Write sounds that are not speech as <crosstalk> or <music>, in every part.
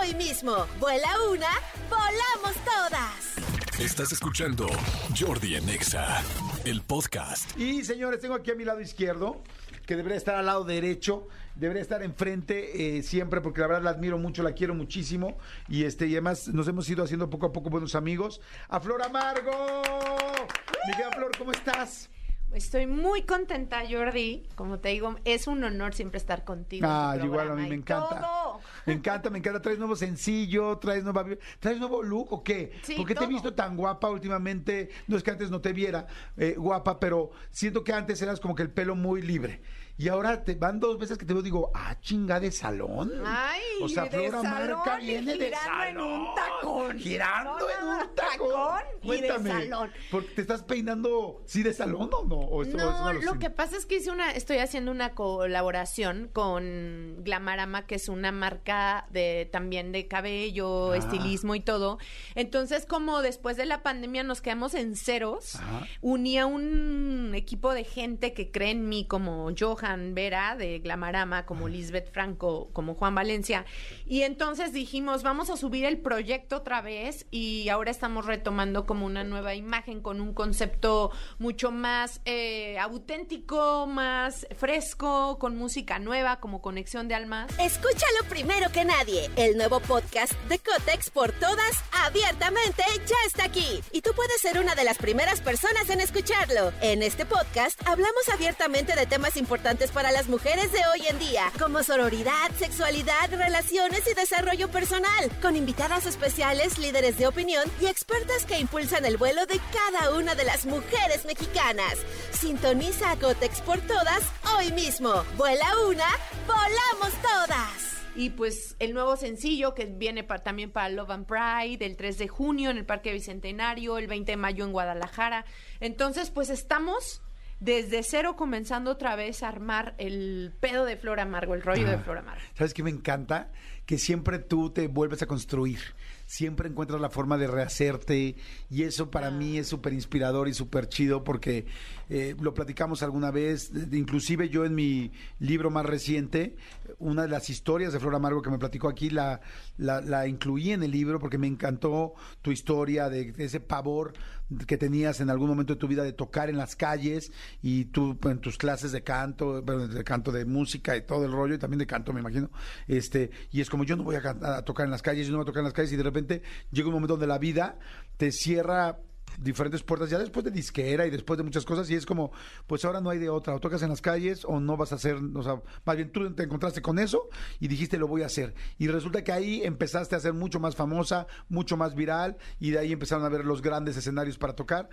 hoy mismo. Vuela una, volamos todas. Estás escuchando Jordi en Exa, el podcast. Y señores, tengo aquí a mi lado izquierdo, que debería estar al lado derecho, debería estar enfrente eh, siempre, porque la verdad la admiro mucho, la quiero muchísimo. Y este, y además nos hemos ido haciendo poco a poco buenos amigos. A Flor Amargo. Mi querida Flor, ¿cómo estás? Estoy muy contenta, Jordi. Como te digo, es un honor siempre estar contigo. en tu Ah, igual a mí me encanta. todo. Me encanta, me encanta. ¿Traes nuevo sencillo? ¿Traes nueva ¿Traes nuevo look o qué? Sí, ¿Por qué te he visto tan guapa últimamente? No es que antes no te viera eh, guapa, pero siento que antes eras como que el pelo muy libre. Y ahora te van dos veces que te veo digo, ah, chinga de salón. Ay, o sea, de Flora salón Marca viene de girando en salón. un tacón. Girando No, en un tacón. tacón y de Cuéntame. salón. ¿Porque te estás peinando, sí, de salón o no? ¿O esto- o es No, lo que pasa es que hice una, estoy haciendo una colaboración con Glamarama, que es una marca de también de cabello, Ah. estilismo y todo. Entonces, como después de la pandemia nos quedamos en ceros, Ajá. uní a un equipo de gente que cree en mí, como Johan Vera de Glamarama, como Lisbeth Franco, como Juan Valencia. Y entonces dijimos, vamos a subir el proyecto otra vez y ahora estamos retomando como una nueva imagen con un concepto mucho más eh, auténtico, más fresco, con música nueva, como conexión de almas. Escúchalo primero que nadie. El nuevo podcast de Cotex por todas, abiertamente, ya está aquí. Y tú puedes ser una de las primeras personas en escucharlo. En este podcast hablamos abiertamente de temas importantes para las mujeres de hoy en día, como sororidad, sexualidad, relaciones y desarrollo personal, con invitadas especiales, líderes de opinión y expertas que impulsan el vuelo de cada una de las mujeres mexicanas. Sintoniza a Cotex por todas hoy mismo. Vuela una, volamos todas. Y pues el nuevo sencillo que viene también para Love and Pride, el 3 de junio en el Parque Bicentenario, el 20 de mayo en Guadalajara. Entonces, pues estamos desde cero comenzando otra vez a armar el pedo de Flor Amargo, el rollo de Flor Amargo. ¿Sabes qué me encanta? Que siempre tú te vuelves a construir. Siempre encuentras la forma de rehacerte y eso para mí es súper inspirador y súper chido porque eh, lo platicamos alguna vez, inclusive yo en mi libro más reciente, una de las historias de Flor Amargo que me platicó aquí la, la, incluí en el libro porque me encantó tu historia de, ese pavor que tenías en algún momento de tu vida de tocar en las calles y tú en tus clases de canto, bueno, de canto de música y todo el rollo y también de canto me imagino, este y es como yo no voy a, a tocar en las calles, yo no voy a tocar en las calles y de repente llega un momento donde la vida te cierra diferentes puertas ya después de disquera y después de muchas cosas y es como pues ahora no hay de otra o tocas en las calles o no vas a hacer o sea más bien tú te encontraste con eso y dijiste lo voy a hacer y resulta que ahí empezaste a ser mucho más famosa mucho más viral y de ahí empezaron a ver los grandes escenarios para tocar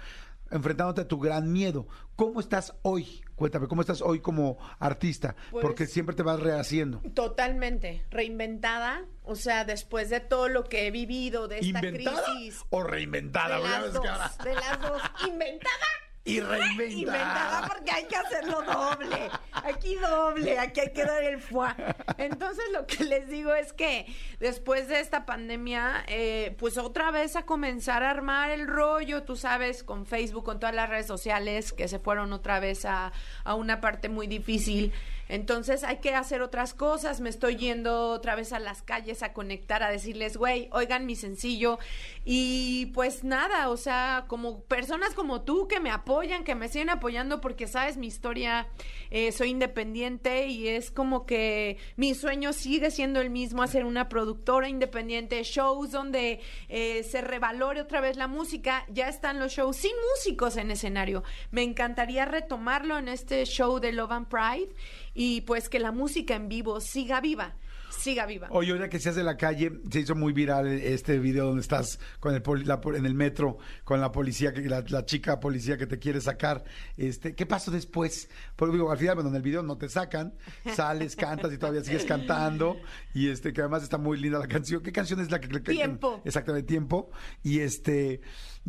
enfrentándote a tu gran miedo ¿cómo estás hoy? cuéntame ¿cómo estás hoy como artista? Pues- porque siempre te vas rehaciendo Totalmente, reinventada, o sea, después de todo lo que he vivido, de esta ¿inventada crisis. o reinventada? De las dos, de las dos. <laughs> Inventada y reinventada Inventada porque hay que hacerlo doble. Aquí doble, aquí hay que dar el foie. Entonces lo que les digo es que después de esta pandemia, eh, pues otra vez a comenzar a armar el rollo, tú sabes, con Facebook, con todas las redes sociales que se fueron otra vez a, a una parte muy difícil. Entonces hay que hacer otras cosas. Me estoy yendo otra vez a las calles a conectar, a decirles, güey, oigan mi sencillo. Y pues nada, o sea, como personas como tú que me apoyan, que me siguen apoyando porque sabes mi historia, eh, soy independiente y es como que mi sueño sigue siendo el mismo, hacer una productora independiente, shows donde eh, se revalore otra vez la música. Ya están los shows sin músicos en escenario. Me encantaría retomarlo en este show de Love and Pride y pues que la música en vivo siga viva, siga viva. Oye, ahora que seas de la calle, se hizo muy viral este video donde estás con el poli- la en el metro con la policía, que la, la chica policía que te quiere sacar. Este, ¿qué pasó después? Porque digo, al final, bueno, en el video no te sacan, sales, cantas y todavía sigues cantando y este que además está muy linda la canción. ¿Qué canción es la que, que- que- Tiempo. Exactamente, tiempo. Y este,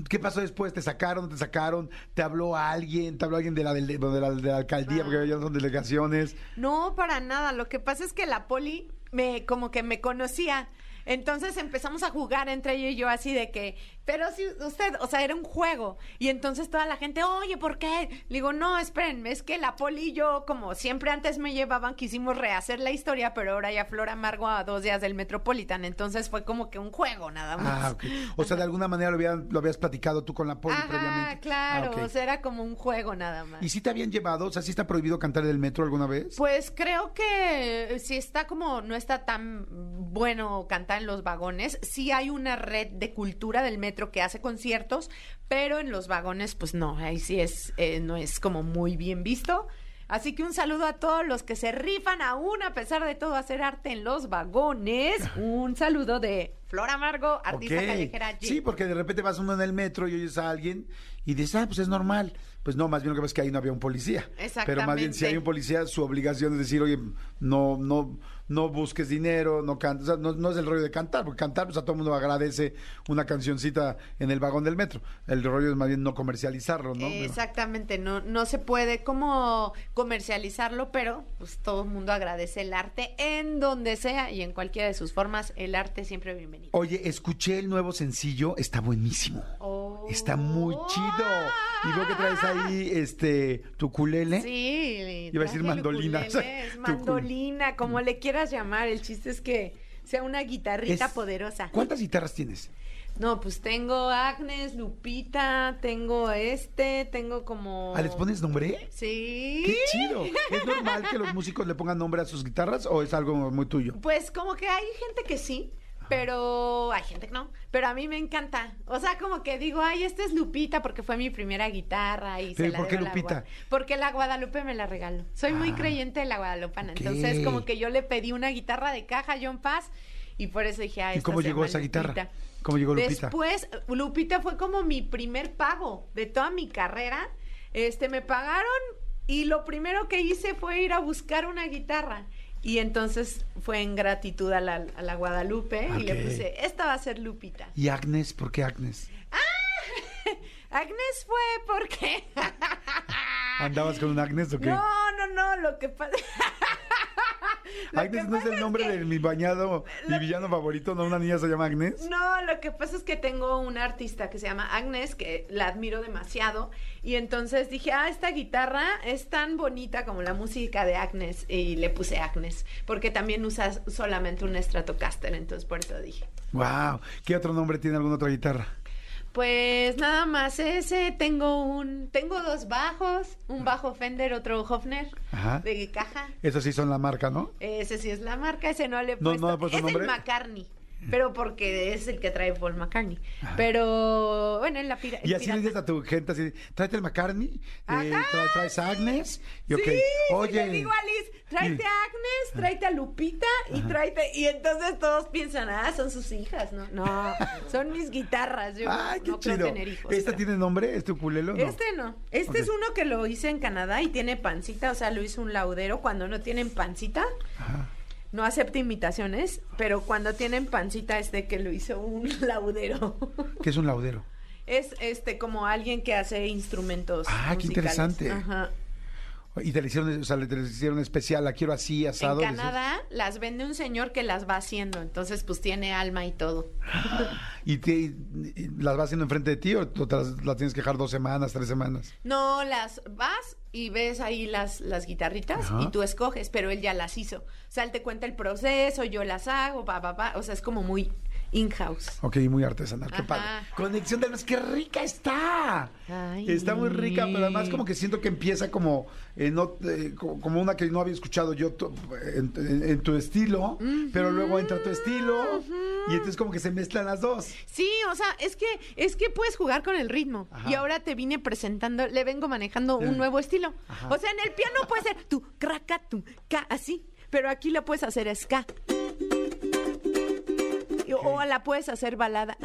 ¿qué pasó después? ¿Te sacaron? ¿No te sacaron? ¿Te habló alguien? ¿Te habló alguien de la, del- de la, de la alcaldía? Porque ya no son delegaciones. No, para nada. Lo que pasa es que la poli me como que me conocía. Entonces empezamos a jugar entre ella y yo así de que, pero si usted, o sea, era un juego. Y entonces toda la gente, oye, ¿por qué? Le digo, no, esperen, es que la poli y yo, como siempre antes me llevaban, quisimos rehacer la historia, pero ahora ya Flor Amargo a dos días del Metropolitan. Entonces fue como que un juego nada más. Ah, ok. O sea, de alguna manera lo, lo habías platicado tú con la poli Ajá, previamente. claro, Ah, ok. o sea, era como un juego nada más. ¿Y si te habían llevado? O sea, ¿sí está prohibido cantar en el metro alguna vez? Pues creo que si está como no está tan bueno cantar en los vagones, sí hay una red de cultura del metro que hace conciertos, pero en los vagones pues no, ahí sí es eh, no es como muy bien visto. Así que un saludo a todos los que se rifan aún a pesar de todo hacer arte en los vagones. <laughs> Un saludo de Flor Amargo, artista Ok. callejera. G. Sí, porque de repente vas uno en el metro y oyes a alguien y dices, ah, pues es normal. Pues no, más bien lo que pasa es que ahí no había un policía. Pero más bien si hay Exactamente. un policía, su obligación es decir, oye, no, no, no busques dinero, no cantes. O sea, no, no es el rollo de cantar, porque cantar, pues a todo el mundo agradece una cancioncita en el vagón del metro. El rollo es más bien no comercializarlo, ¿no? Exactamente, no, no se puede como comercializarlo, pero pues todo el mundo agradece el arte en donde sea y en cualquiera de sus formas. El arte siempre es bienvenido. Oye, escuché el nuevo sencillo, está buenísimo. Oh. Está muy chido. Y veo que traes ahí este tu culele. Sí, Iba a decir mandolina. <laughs> mandolina, como le quieras llamar. El chiste es que sea una guitarrita Es- poderosa. ¿Cuántas guitarras tienes? No, pues tengo Agnes, Lupita, tengo este, tengo como... ¿Ah, les pones nombre? Sí. ¡Qué chido! ¿Es normal que los músicos le pongan nombre a sus guitarras o es algo muy tuyo? Pues como que hay gente que sí, pero hay gente que no. Pero a mí me encanta. O sea, como que digo, ay, esta es Lupita porque fue mi primera guitarra y Pero, se la ¿por qué la Lupita? Porque la Guadalupe me la regaló. Soy muy Ah, creyente de la Guadalupana. Entonces, como que yo le pedí una guitarra de caja a John Paz y por eso dije, ay, ¿Y cómo llegó esa guitarra? ¿Cómo llegó Lupita? Después, Lupita fue como mi primer pago de toda mi carrera. Este, me pagaron y lo primero que hice fue ir a buscar una guitarra. Y entonces fue en gratitud a la, a la Guadalupe y le puse, esta va a ser Lupita. ¿Y Agnes? ¿Por qué Agnes? <laughs> Agnes fue porque... ¿Andabas con un Agnes o qué? No, no, no, lo que pasa... Agnes no es el nombre que- de mi bañado, mi villano favorito, ¿no? Una niña se llama Agnes. No, lo que pasa es que tengo una artista que se llama Agnes, que la admiro demasiado, y entonces dije, ah, esta guitarra es tan bonita como la música de Agnes, y le puse Agnes, porque también usas solamente un Stratocaster, entonces por eso dije. Wow. ¿Qué otro nombre tiene alguna otra guitarra? Pues nada más ese, tengo un, tengo dos bajos, un bajo Fender, otro Hofner, Ajá. de caja. Esos sí son la marca, ¿no? Ese sí es la marca, ese no le he No, puesto. no le he puesto es nombre. el McCartney. Pero porque es el que trae Paul McCartney. Pero, bueno, en la pira. Y así le pirata. dices a tu gente, así, tráete el McCartney, eh, Ajá. tra- traes a Agnes, y ok, Sí, oye, le digo a Liz, tráete a Agnes, tráete a Lupita y tráete. Y entonces todos piensan, ah, son sus hijas. No, no, <laughs> son mis guitarras. Yo ay, no creo tener hijos. ¿Esta pero- tiene nombre? ¿Es tu culelo? No. Este no. Este es uno que lo hice en Canadá y tiene pancita, o sea, lo hizo un laudero. Cuando no tienen pancita, Ajá. No acepta imitaciones, pero cuando tienen pancita es de que lo hizo un <laughs> laudero. ¿Qué es un laudero? es este como alguien que hace instrumentos. Ah, qué interesante. Ajá. Y te le hicieron, o sea, le te le hicieron especial, la quiero así, asado. En dices. Canadá las vende un señor que las va haciendo, entonces pues tiene alma y todo. <gasps> ¿Y, te, y las vas haciendo enfrente de ti o tú te las, las tienes que dejar dos semanas, tres semanas? No, las vas y ves ahí las, las guitarritas Ajá. y tú escoges, pero él ya las hizo. O sea, él te cuenta el proceso, yo las hago, pa, pa, pa. O sea, es como muy in-house. Ok, muy artesanal, qué Ajá. padre. Conexión de almas, qué rica está. Ay. Está muy rica, pero además como que siento que empieza como, eh, co- como una que no había escuchado yo en, en- en tu estilo, pero luego entra tu estilo y entonces como que se mezclan las dos. Sí, o sea, es que es que puedes jugar con el ritmo. Ajá. Y ahora te vine presentando, le vengo manejando un nuevo estilo. Ajá. O sea, en el piano puede ser tu craca, tu ca, así, pero aquí lo puedes hacer ska. O la puedes hacer balada.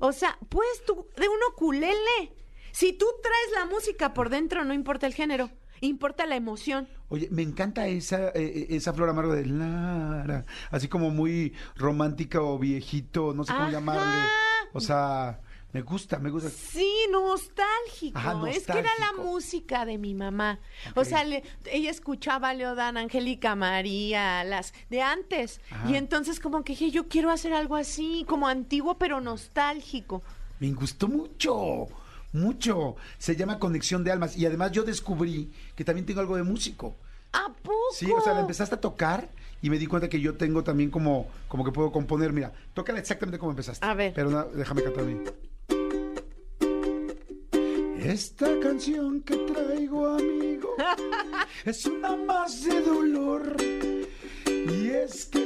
O sea, puedes tú de un ukulele. Si tú traes la música por dentro, no importa el género, importa la emoción. Oye, me encanta esa, eh, esa flor amargo de Lara, así como muy romántica o viejito, no sé cómo Ajá. llamarle. O sea, me gusta, me gusta. Sí, nostálgico. Ajá, Es que era la música de mi mamá. O sea, le- ella escuchaba a Leodán, Angélica María, las de antes. Ajá. Y entonces como que dije, yo quiero hacer algo así, como antiguo pero nostálgico. Me gustó mucho, mucho. Se llama Conexión de Almas. Y además yo descubrí que también tengo algo de músico. ¿A poco? Sí, o sea, la empezaste a tocar y me di cuenta que yo tengo también como, como que puedo componer. Mira, tócala exactamente como empezaste. A ver. Pero déjame cantar a mí. Esta canción que traigo, amigo, <laughs> es una más de dolor. Y es que...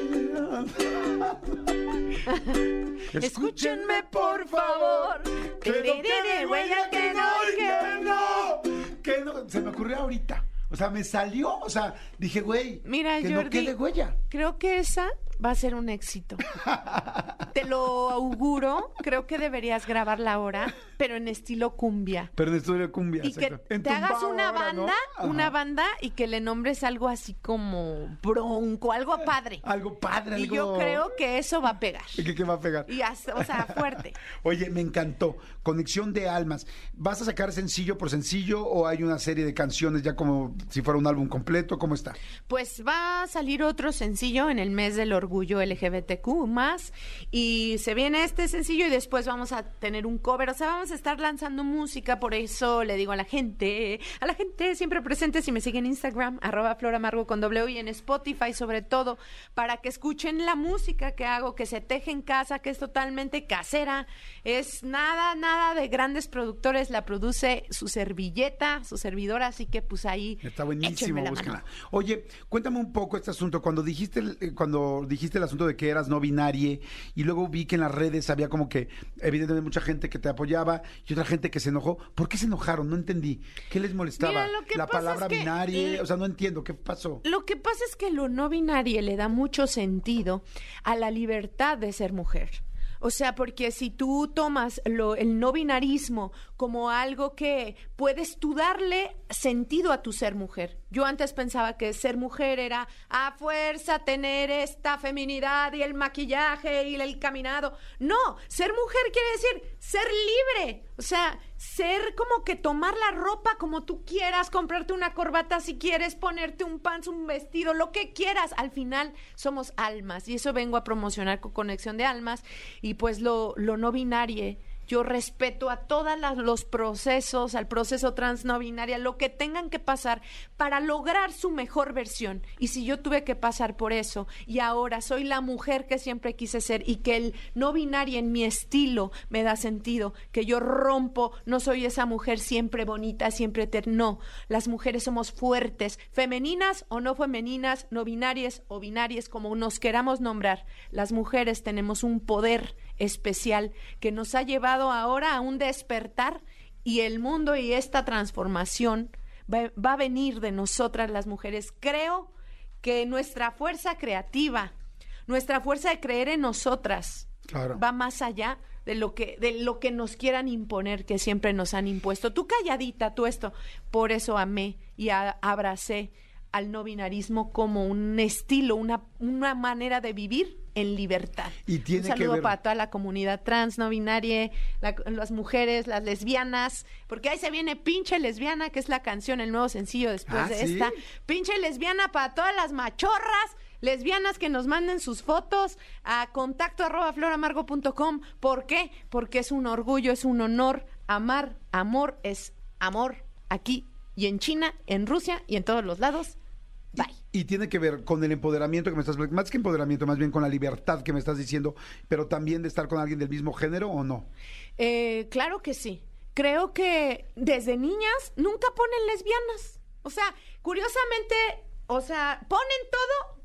<laughs> Escúchenme, por favor. Que no quede huella, que no, que no. Que no. Se me ocurrió ahorita. O sea, me salió. O sea, dije, güey, Mira, que Jordi, no quede huella. Creo que esa va a ser un éxito. Te lo auguro. Creo que deberías grabarla ahora, pero en estilo cumbia. Pero en de cumbia. Y que. En te hagas una ahora, ¿no? banda, una banda y que le nombres algo así como bronco, algo padre. Algo padre, Y algo... yo creo que eso va a pegar. ¿Qué, qué va a pegar? Y hasta- o sea, fuerte. <laughs> Oye, me encantó. Conexión de almas. ¿Vas a sacar sencillo por sencillo o hay una serie de canciones ya como si fuera un álbum completo? ¿Cómo está? Pues va a salir otro sencillo en el mes del orgullo LGBTQ más y se viene este sencillo y después vamos a tener un cover, o sea, vamos a estar lanzando música, por eso le digo a la gente, a la gente siempre presente si me siguen en Instagram, arroba floramargo con W y en Spotify sobre todo, para que escuchen la música que hago, que se teje en casa, que es totalmente casera, es nada, nada de grandes productores, la produce su servilleta, su servidora, así que pues ahí Está buenísimo, échenme la búsquela. mano. Oye, cuéntame un poco este asunto. Cuando dijiste, eh, cuando dijiste el asunto de que eras no binarie y luego vi que en las redes había como que evidentemente mucha gente que te apoyaba y otra gente que se enojó. ¿Por qué se enojaron? No entendí. ¿Qué les molestaba? Mira, La palabra es que, binarie, eh, o sea, no entiendo qué pasó. Lo que pasa es que lo no binario le da mucho sentido a la libertad de ser mujer. O sea, porque si tú tomas lo, el no binarismo como algo que puedes tú darle sentido a tu ser mujer. Yo antes pensaba que ser mujer era a fuerza tener esta feminidad y el maquillaje y el caminado. No, ser mujer quiere decir ser libre. O sea, ser como que tomar la ropa como tú quieras, comprarte una corbata si quieres, ponerte un pants, un vestido, lo que quieras. Al final somos almas y eso vengo a promocionar con Conexión de Almas y pues lo, lo no binario. Yo respeto a todos los procesos, al proceso trans no binaria, lo que tengan que pasar para lograr su mejor versión. Y si yo tuve que pasar por eso y ahora soy la mujer que siempre quise ser y que el no binario en mi estilo me da sentido, que yo rompo, no soy esa mujer siempre bonita, siempre eterna. No, las mujeres somos fuertes, femeninas o no femeninas, no binarias o binarias, como nos queramos nombrar. Las mujeres tenemos un poder especial que nos ha llevado ahora a un despertar y el mundo y esta transformación va, va a venir de nosotras las mujeres. Creo que nuestra fuerza creativa, nuestra fuerza de creer en nosotras, Claro. va más allá de lo que de lo que nos quieran imponer que siempre nos han impuesto. Tú calladita, tú esto. Por eso amé y a- abracé al no binarismo como un estilo, una, una manera de vivir en libertad. Y tiene un que saludo ver- para toda la comunidad trans, no binaria, la- las mujeres, las lesbianas, porque ahí se viene pinche lesbiana, que es la canción, el nuevo sencillo después Ah, de ¿sí? esta. Pinche lesbiana para todas las machorras, lesbianas que nos manden sus fotos a contacto arroba floramargo.com. ¿Por qué? Porque es un orgullo, es un honor. Amar, amor es amor aquí y en China, en Rusia y en todos los lados. Bye. Y tiene que ver con el empoderamiento que me estás más que empoderamiento, más bien con la libertad que me estás diciendo, pero también de estar con alguien del mismo género o no. Eh, claro que sí. Creo que desde niñas nunca ponen lesbianas. O sea, curiosamente, o sea, ponen todo,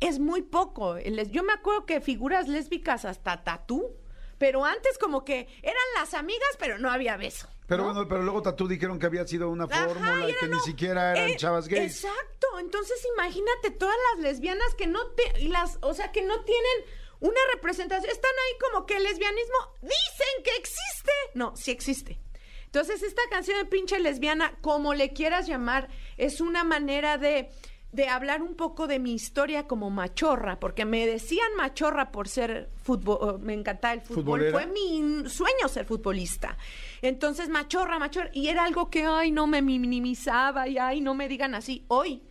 es muy poco. Yo me acuerdo que figuras lésbicas hasta tatú, pero antes como que eran las amigas, pero no había beso. Pero ¿no? bueno, pero luego Tatú dijeron que había sido una Ajá, fórmula y y que ni siquiera eran Eh, chavas gays. Exacto, entonces imagínate todas las lesbianas que no te, y las, o sea, que no tienen una representación, están ahí como que el lesbianismo dicen que existe. No, sí existe. Entonces esta canción de pinche lesbiana, como le quieras llamar, es una manera de de hablar un poco de mi historia como machorra, porque me decían machorra por ser fútbol, me encantaba el fútbol, ¿Futbolera? fue mi sueño ser futbolista. Entonces, machorra, machorra, y era algo que, ay, no me minimizaba y, ay, no me digan así. Hoy,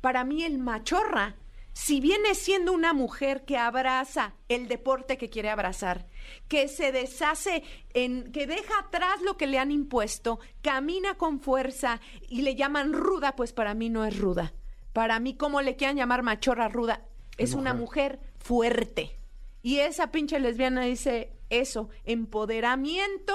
para mí el machorra, si viene siendo una mujer que abraza el deporte que quiere abrazar, que se deshace, en, que deja atrás lo que le han impuesto, camina con fuerza y le llaman ruda, pues para mí no es ruda. Para mí, como le quieran llamar machorra ruda, es una mujer fuerte. Y esa pinche lesbiana dice eso, empoderamiento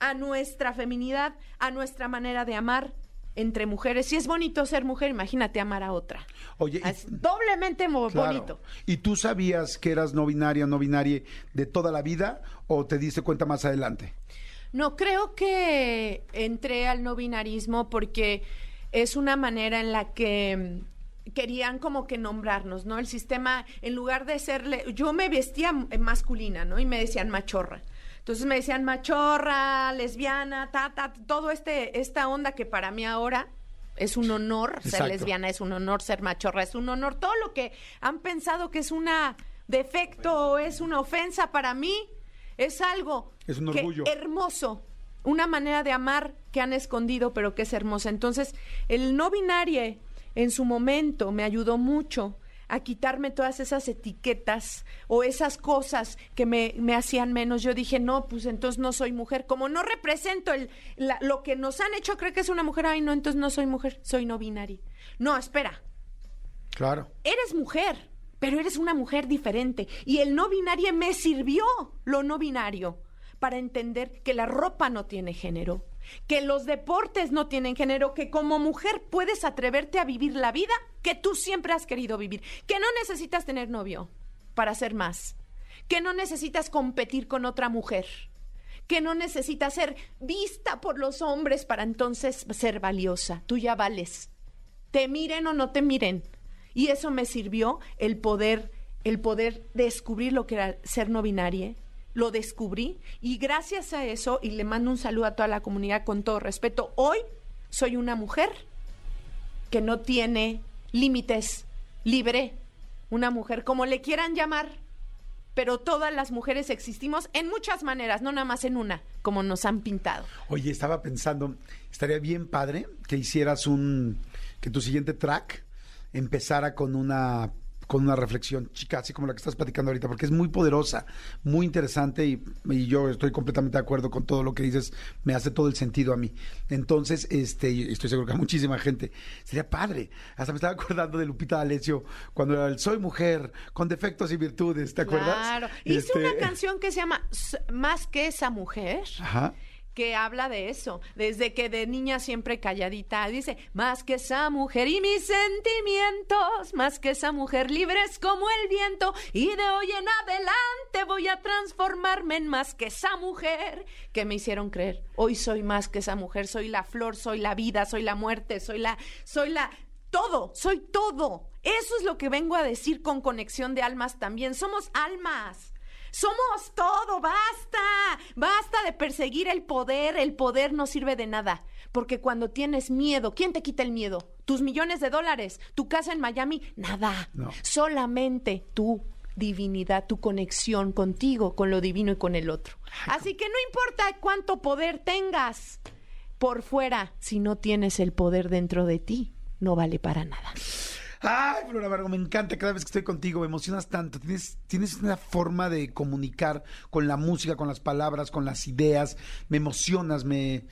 a nuestra feminidad, a nuestra manera de amar entre mujeres. Si es bonito ser mujer, imagínate amar a otra. Oye, y- Es doblemente Claro. bonito. ¿Y tú sabías que eras no binaria o no binaria de toda la vida o te diste cuenta más adelante? No, creo que entré al no binarismo porque es una manera en la que mm, querían como que nombrarnos, ¿no? El sistema, en lugar de serle, yo me vestía m- masculina, ¿no? Y me decían machorra. Entonces me decían machorra, lesbiana, ta, ta, todo este, esta onda que para mí ahora es un honor ser lesbiana, es un honor ser machorra, es un honor. Todo lo que han pensado que es una defecto o es una ofensa para mí es algo Es un que orgullo. hermoso, una manera de amar que han escondido, pero que es hermosa. Entonces, el no binario en su momento me ayudó mucho a quitarme todas esas etiquetas o esas cosas que me, me hacían menos. Yo dije, no, pues entonces no soy mujer. Como no represento el, la- lo que nos han hecho creer que es una mujer, ay, no, entonces no soy mujer, soy no binaria. No, espera, Claro. eres mujer, pero eres una mujer diferente. Y el no binario me sirvió, lo no binario, para entender que la ropa no tiene género, que los deportes no tienen género, que como mujer puedes atreverte a vivir la vida que tú siempre has querido vivir, que no necesitas tener novio para ser más, que no necesitas competir con otra mujer que no necesitas ser vista por los hombres para entonces ser valiosa. Tú ya vales. Te miren o no te miren. Y eso me sirvió el poder, el poder descubrir lo que era ser no binaria. Lo descubrí y gracias a eso, y le mando un saludo a toda la comunidad con todo respeto, hoy soy una mujer que no tiene límites, libre, una mujer como le quieran llamar, pero todas las mujeres existimos en muchas maneras, no nada más en una, como nos han pintado. Oye, estaba pensando, estaría bien padre que hicieras un, que tu siguiente track empezara con una con una reflexión chica, así como la que estás platicando ahorita, porque es muy poderosa, muy interesante y, y yo estoy completamente de acuerdo con todo lo que dices, me hace todo el sentido a mí. Entonces, este, estoy seguro que a muchísima gente sería padre. Hasta me estaba acordando de Lupita D'Alessio cuando era el Soy mujer con defectos y virtudes, ¿te acuerdas? Claro. Hice Este, una canción que se llama Más que esa mujer. Ajá. Que habla de eso, desde que de niña siempre calladita, dice, más que esa mujer y mis sentimientos, más que esa mujer libres como el viento, y de hoy en adelante voy a transformarme en más que esa mujer que me hicieron creer. Hoy soy más que esa mujer, soy la flor, soy la vida, soy la muerte, soy la, soy la, todo, soy todo. Eso es lo que vengo a decir con conexión de almas también. Somos almas. Somos todo, basta, basta de perseguir el poder, el poder no sirve de nada, porque cuando tienes miedo, ¿quién te quita el miedo? ¿Tus millones de dólares? ¿Tu casa en Miami? Nada, No. solamente tu divinidad, tu conexión contigo, con lo divino y con el otro. Así que no importa cuánto poder tengas por fuera, si no tienes el poder dentro de ti, no vale para nada. Ay, Flora Vargo, me encanta cada vez que estoy contigo, me emocionas tanto. Tienes, tienes una forma de comunicar con la música, con las palabras, con las ideas. Me emocionas, me,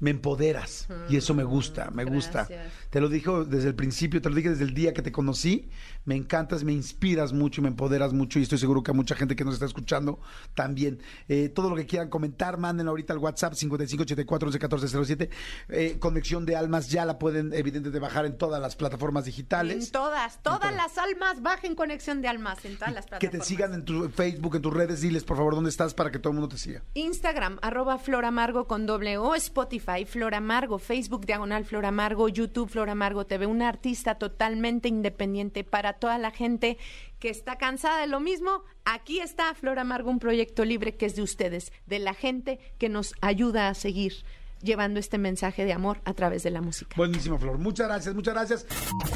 me empoderas. Y eso me gusta, me gusta. Te lo dije desde el principio, te lo dije desde el día que te conocí. Me encantas, me inspiras mucho me empoderas mucho. Y estoy seguro que a mucha gente que nos está escuchando también. Eh, todo lo que quieran comentar, manden ahorita al WhatsApp 5584 111407. Eh, Conexión de Almas ya la pueden, evidentemente, bajar en todas las plataformas digitales. En todas, todas todas. las almas, bajen conexión de almas en todas las que plataformas. te sigan en tu Facebook, en tus redes. Diles, por favor, dónde estás para que todo el mundo te siga. Instagram, arroba Floramargo con doble O, Spotify, Floramargo, Facebook, Diagonal Floramargo, YouTube, Floramargo TV, una artista totalmente independiente para toda la gente que está cansada de lo mismo. Aquí está Floramargo, un proyecto libre que es de ustedes, de la gente que nos ayuda a seguir llevando este mensaje de amor a través de la música. Buenísimo, Flor. Muchas gracias, muchas gracias.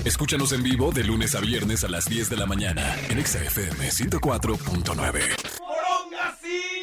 Escúchanos en vivo de lunes a viernes a las 10 de la mañana en Exa FM 104.9.